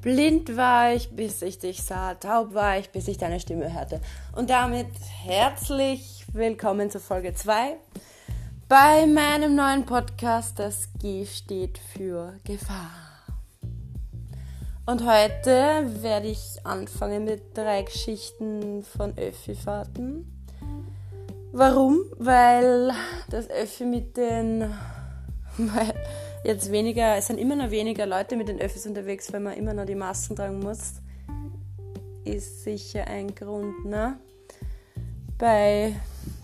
Blind war ich, bis ich dich sah, taub war ich, bis ich deine Stimme hörte. Und damit herzlich willkommen zur Folge 2 bei meinem neuen Podcast. Das G steht für Gefahr. Und heute werde ich anfangen mit drei Geschichten von Öffi-Fahrten. Warum? Weil das Öffi mit den weil jetzt weniger, es sind immer noch weniger Leute mit den Öffis unterwegs, weil man immer noch die Masken tragen muss. Ist sicher ein Grund, ne? Bei,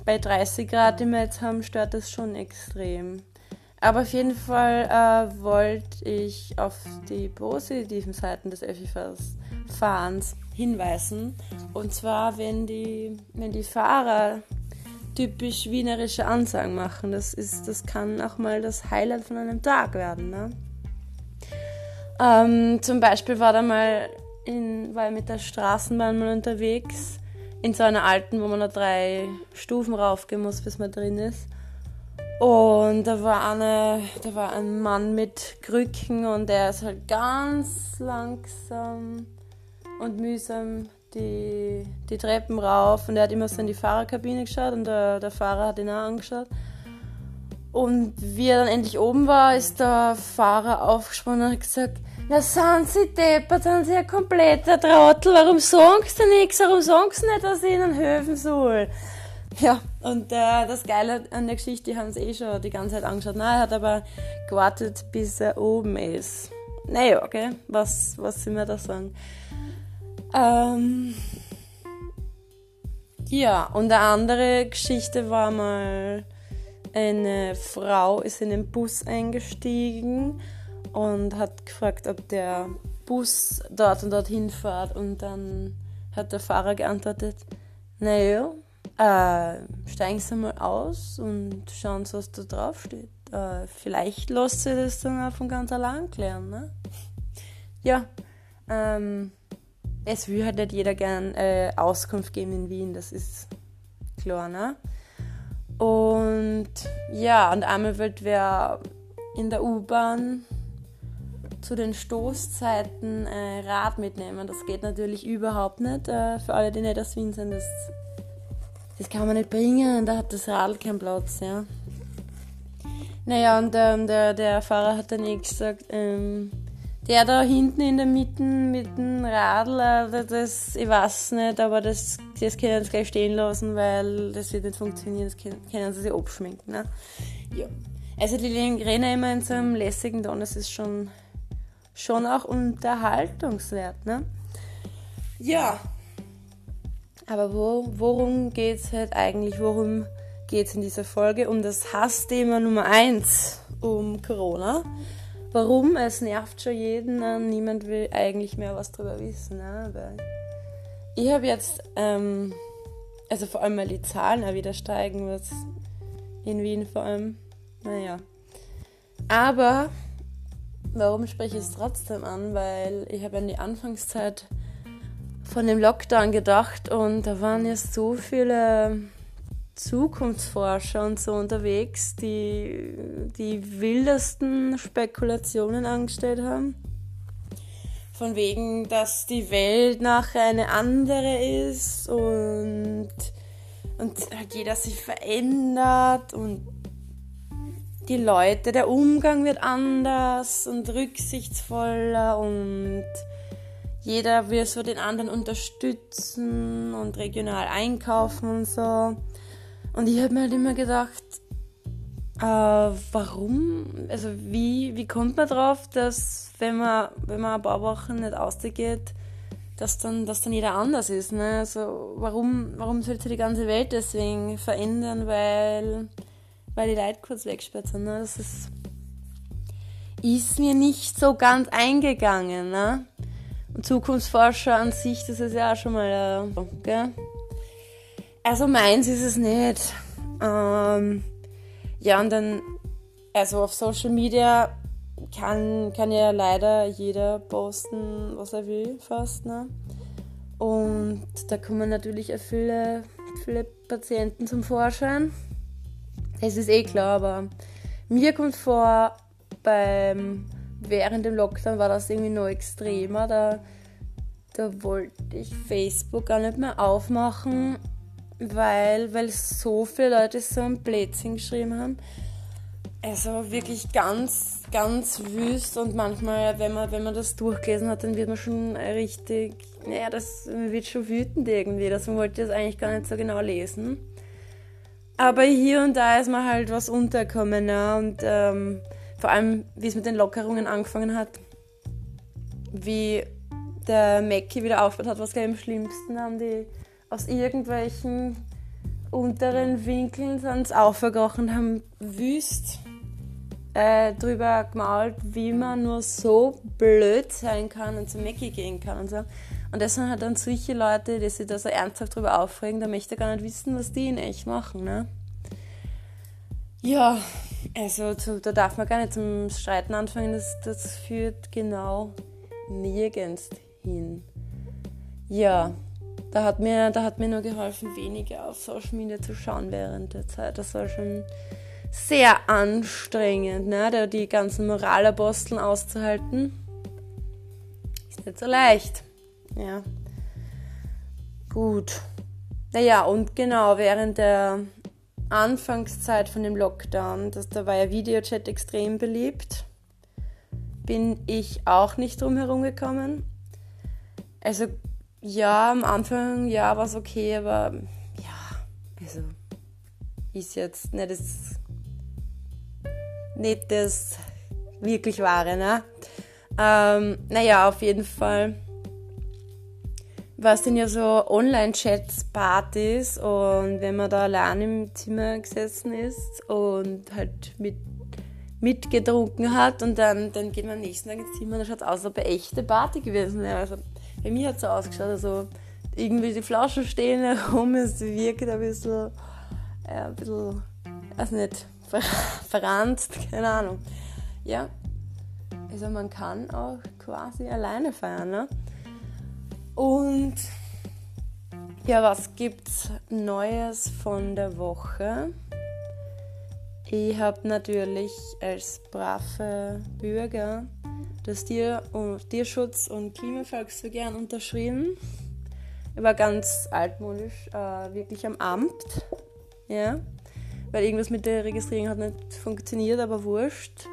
bei 30 Grad, die wir jetzt haben, stört das schon extrem. Aber auf jeden Fall äh, wollte ich auf die positiven Seiten des Öffi-Fahrens hinweisen. Und zwar, wenn die, wenn die Fahrer typisch wienerische Ansagen machen. Das, ist, das kann auch mal das Highlight von einem Tag werden. Ne? Ähm, zum Beispiel war da mal in, war mit der Straßenbahn mal unterwegs, in so einer alten, wo man noch drei Stufen raufgehen muss, bis man drin ist. Und da war, eine, da war ein Mann mit Krücken und der ist halt ganz langsam und mühsam die, die Treppen rauf und er hat immer so in die Fahrerkabine geschaut und der, der Fahrer hat ihn auch angeschaut. Und wie er dann endlich oben war, ist der Fahrer aufgesprungen und hat gesagt, na sind Sie deppert, sind Sie ein kompletter Trottel, warum sagst du nichts, warum sagst du nicht, dass ich Ihnen helfen soll? Ja, und äh, das Geile an der Geschichte, die haben sie eh schon die ganze Zeit angeschaut. Nein, er hat aber gewartet, bis er oben ist. Naja, okay, was, was soll man da sagen? Ähm, ja, und eine andere Geschichte war mal, eine Frau ist in den Bus eingestiegen und hat gefragt, ob der Bus dort und dort hinfährt. Und dann hat der Fahrer geantwortet, naja, äh, steigen Sie mal aus und schauen Sie, was da drauf steht. Äh, vielleicht lässt sich das dann auch von ganz allein klären. Ne? Ja, ähm, es will halt nicht jeder gern äh, Auskunft geben in Wien, das ist klar, ne? Und ja, und einmal wird wer in der U-Bahn zu den Stoßzeiten äh, Rad mitnehmen. Das geht natürlich überhaupt nicht. Äh, für alle, die nicht aus Wien sind, das, das kann man nicht bringen. Da hat das Radl keinen Platz, ja. Naja, und ähm, der, der Fahrer hat dann eh gesagt, ähm, der da hinten in der Mitte mit dem Radl, äh, das, ich weiß nicht, aber das, das können sie gleich stehen lassen, weil das wird nicht funktionieren, das können, können sie sich abschminken. Ne? Ja. Also die rennen immer in so einem lässigen Ton, das ist schon, schon auch unterhaltungswert. Ne? Ja. Aber wo, worum geht es halt eigentlich? Worum geht es in dieser Folge? Um das Hassthema Nummer 1, um Corona. Warum? Es nervt schon jeden, ne? niemand will eigentlich mehr was darüber wissen. Ne? Ich habe jetzt, ähm, also vor allem, weil die Zahlen auch wieder steigen, was in Wien vor allem, naja. Aber warum spreche ich es trotzdem an? Weil ich habe an die Anfangszeit von dem Lockdown gedacht und da waren ja so viele Zukunftsforscher und so unterwegs, die die wildesten Spekulationen angestellt haben. Von wegen, dass die Welt nachher eine andere ist und, und halt jeder sich verändert und die Leute, der Umgang wird anders und rücksichtsvoller und jeder will so den anderen unterstützen und regional einkaufen und so. Und ich habe mir halt immer gedacht, äh, warum, also wie, wie kommt man drauf, dass wenn man, wenn man ein paar Wochen nicht ausgeht, dass dann, dass dann jeder anders ist. Ne? Also warum, warum sollte die ganze Welt deswegen verändern, weil, weil die Leute kurz wegsperrt sind. Ne? Das ist, ist mir nicht so ganz eingegangen. Ne? Und Zukunftsforscher an sich, das ist ja auch schon mal, äh, gell? Also meins ist es nicht. Ähm, ja, und dann, also auf Social Media kann, kann ja leider jeder posten, was er will, fast. Ne? Und da kommen natürlich auch viele, viele Patienten zum Vorschein. Es ist eh klar, aber mir kommt vor, beim während dem Lockdown war das irgendwie noch extremer. Da, da wollte ich Facebook gar nicht mehr aufmachen, weil, weil so viele Leute so ein Blödsinn geschrieben haben. Also wirklich ganz, ganz wüst und manchmal, wenn man, wenn man das durchgelesen hat, dann wird man schon richtig, naja, das man wird schon wütend irgendwie. Deswegen wollte ich das eigentlich gar nicht so genau lesen. Aber hier und da ist mir halt was untergekommen, ja, und ähm, vor allem, wie es mit den Lockerungen angefangen hat, wie der Mackie wieder aufgehört hat, was gleich am schlimmsten haben die aus irgendwelchen unteren Winkeln sind aufgekrochen haben wüst äh, drüber gemalt, wie man nur so blöd sein kann und zu Mackie gehen kann und so. Und das sind halt dann solche Leute, die sich da so ernsthaft drüber aufregen, da möchte ich gar nicht wissen, was die in echt machen, ne? Ja, also zu, da darf man gar nicht zum Streiten anfangen, das, das führt genau nirgends hin. Ja, da hat, mir, da hat mir nur geholfen, weniger auf Social Media zu schauen während der Zeit. Das war schon sehr anstrengend, ne? da die ganzen Moralaposteln auszuhalten. Ist nicht so leicht. Ja. Gut. Naja, und genau, während der Anfangszeit von dem Lockdown, das, da war ja Videochat extrem beliebt, bin ich auch nicht drum herum gekommen. Also ja, am Anfang ja war es okay, aber ja, also ist jetzt nicht das nicht das wirklich Wahre, ne? Ähm, naja, auf jeden Fall war es dann ja so Online-Chats-Partys und wenn man da allein im Zimmer gesessen ist und halt mit, mitgetrunken hat und dann, dann geht man am nächsten Tag ins Zimmer und dann schaut es aus, als ob eine echte Party gewesen wäre. Also, bei mir hat es so ausgeschaut, also irgendwie die Flaschen stehen herum, es wirkt ein bisschen, ja, ein bisschen, weiß nicht, ver verranzt, keine Ahnung. Ja, also man kann auch quasi alleine feiern, ne? Und ja, was gibt's Neues von der Woche? Ich habe natürlich als brave Bürger das Tier- und Tierschutz- und Klimavolksbegehren unterschrieben. Ich war ganz altmodisch, äh, wirklich am Amt. Ja weil irgendwas mit der Registrierung hat nicht funktioniert, aber wurscht.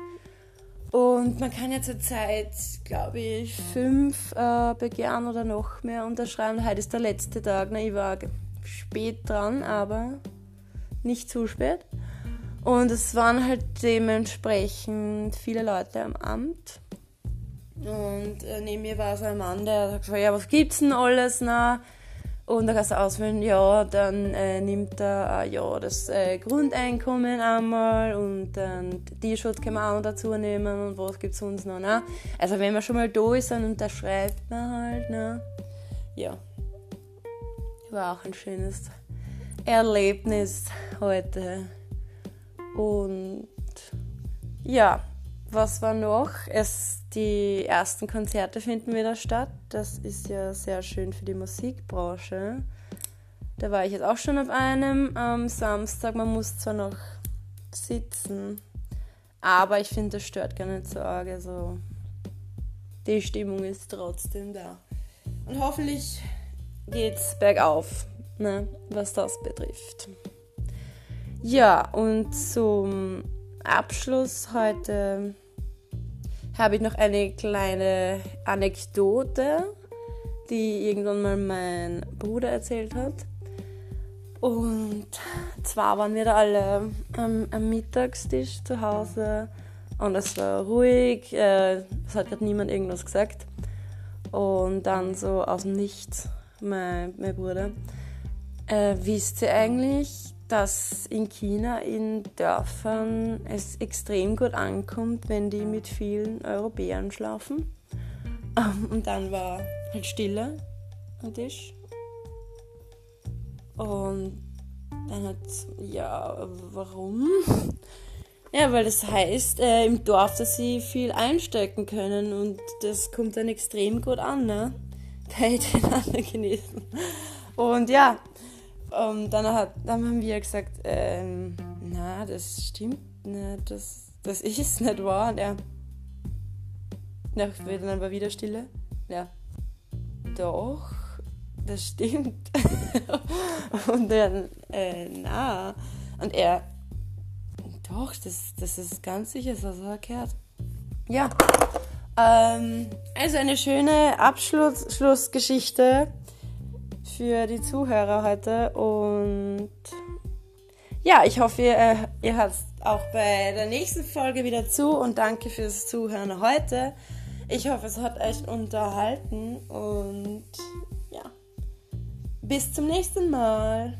Und man kann ja zurzeit, glaube ich, fünf äh, Begehren oder noch mehr unterschreiben. Heute ist der letzte Tag. Na, ich war spät dran, aber nicht zu spät. Und es waren halt dementsprechend viele Leute am Amt. Und äh, neben mir war so ein Mann, der sagt, ja, was gibt's denn alles? Na, und da kannst du auswählen, ja, dann äh, nimmt er äh, ja, das äh, Grundeinkommen einmal und dann Tierschutz kann man auch noch dazu nehmen und was gibt es sonst noch. Ne? Also wenn man schon mal da ist, dann unterschreibt man halt. Ne? Ja, war auch ein schönes Erlebnis heute. Und ja, was war noch? Es, die ersten Konzerte finden wieder statt. Das ist ja sehr schön für die Musikbranche. Da war ich jetzt auch schon auf einem am Samstag. Man muss zwar noch sitzen, aber ich finde, das stört gar nicht so arg. Also die Stimmung ist trotzdem da. Und hoffentlich geht's bergauf, ne, was das betrifft. Ja, und zum Abschluss heute habe ich noch eine kleine Anekdote, die irgendwann mal mein Bruder erzählt hat. Und zwar waren wir da alle am, am Mittagstisch zu Hause und es war ruhig, äh, es hat gerade niemand irgendwas gesagt. Und dann so aus dem Nichts, mein, mein Bruder, äh, wisst ihr eigentlich, dass in China in Dörfern es extrem gut ankommt, wenn die mit vielen Europäern schlafen. Ähm, und dann war halt Stille am Tisch. Und dann hat, ja, warum? Ja, weil das heißt äh, im Dorf, dass sie viel einstecken können und das kommt dann extrem gut an, ne? Bei den anderen Chinesen. Und ja, und dann, hat, dann haben wir gesagt, ähm, na, das stimmt nicht, das, das ist nicht wahr. Und er, dann aber wieder Stille. Ja. Doch, das stimmt. und dann, äh, na. Und er, doch, das, das ist ganz sicher so verkehrt. Ja. Ähm, also eine schöne Abschlussgeschichte für die Zuhörer heute und ja, ich hoffe, ihr, ihr hört auch bei der nächsten Folge wieder zu und danke fürs Zuhören heute. Ich hoffe, es hat euch unterhalten und ja, bis zum nächsten Mal.